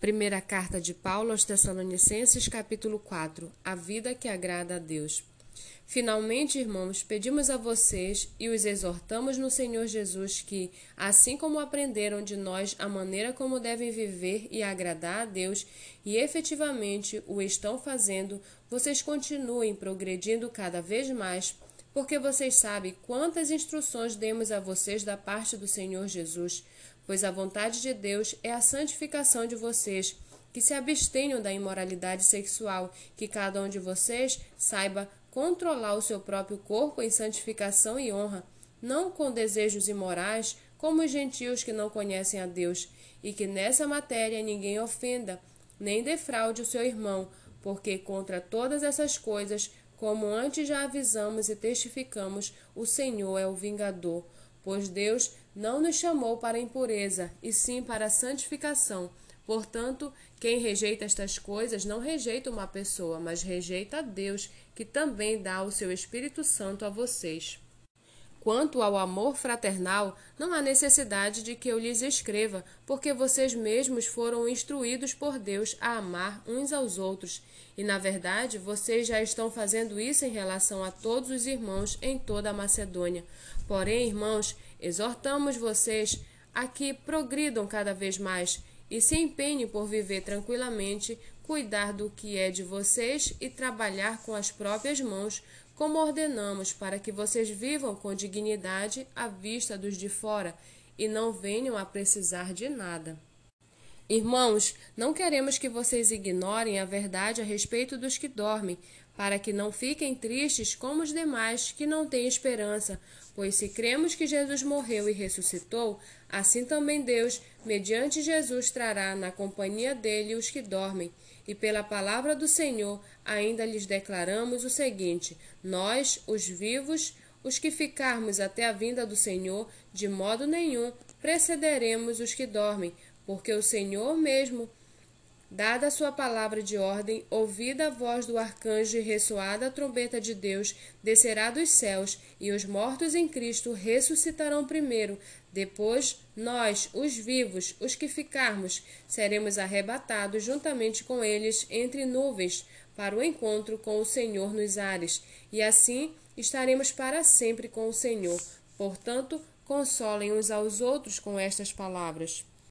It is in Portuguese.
Primeira carta de Paulo aos Tessalonicenses, capítulo 4. A vida que agrada a Deus. Finalmente, irmãos, pedimos a vocês e os exortamos no Senhor Jesus que, assim como aprenderam de nós a maneira como devem viver e agradar a Deus, e efetivamente o estão fazendo, vocês continuem progredindo cada vez mais, porque vocês sabem quantas instruções demos a vocês da parte do Senhor Jesus pois a vontade de Deus é a santificação de vocês, que se abstenham da imoralidade sexual, que cada um de vocês saiba controlar o seu próprio corpo em santificação e honra, não com desejos imorais, como os gentios que não conhecem a Deus, e que nessa matéria ninguém ofenda, nem defraude o seu irmão, porque contra todas essas coisas, como antes já avisamos e testificamos, o Senhor é o vingador pois Deus não nos chamou para a impureza, e sim para a santificação. Portanto, quem rejeita estas coisas não rejeita uma pessoa, mas rejeita a Deus, que também dá o seu Espírito Santo a vocês. Quanto ao amor fraternal, não há necessidade de que eu lhes escreva, porque vocês mesmos foram instruídos por Deus a amar uns aos outros. E, na verdade, vocês já estão fazendo isso em relação a todos os irmãos em toda a Macedônia. Porém, irmãos, exortamos vocês a que progridam cada vez mais e se empenhem por viver tranquilamente, cuidar do que é de vocês e trabalhar com as próprias mãos como ordenamos, para que vocês vivam com dignidade à vista dos de fora e não venham a precisar de nada. Irmãos, não queremos que vocês ignorem a verdade a respeito dos que dormem, para que não fiquem tristes como os demais que não têm esperança, pois se cremos que Jesus morreu e ressuscitou, assim também Deus, mediante Jesus, trará na companhia dele os que dormem. E pela palavra do Senhor, ainda lhes declaramos o seguinte: Nós, os vivos, os que ficarmos até a vinda do Senhor, de modo nenhum precederemos os que dormem, porque o Senhor mesmo Dada a sua palavra de ordem, ouvida a voz do arcanjo e ressoada a trombeta de Deus, descerá dos céus, e os mortos em Cristo ressuscitarão primeiro. Depois, nós, os vivos, os que ficarmos, seremos arrebatados juntamente com eles entre nuvens, para o encontro com o Senhor nos ares, e assim estaremos para sempre com o Senhor. Portanto, consolem uns aos outros com estas palavras.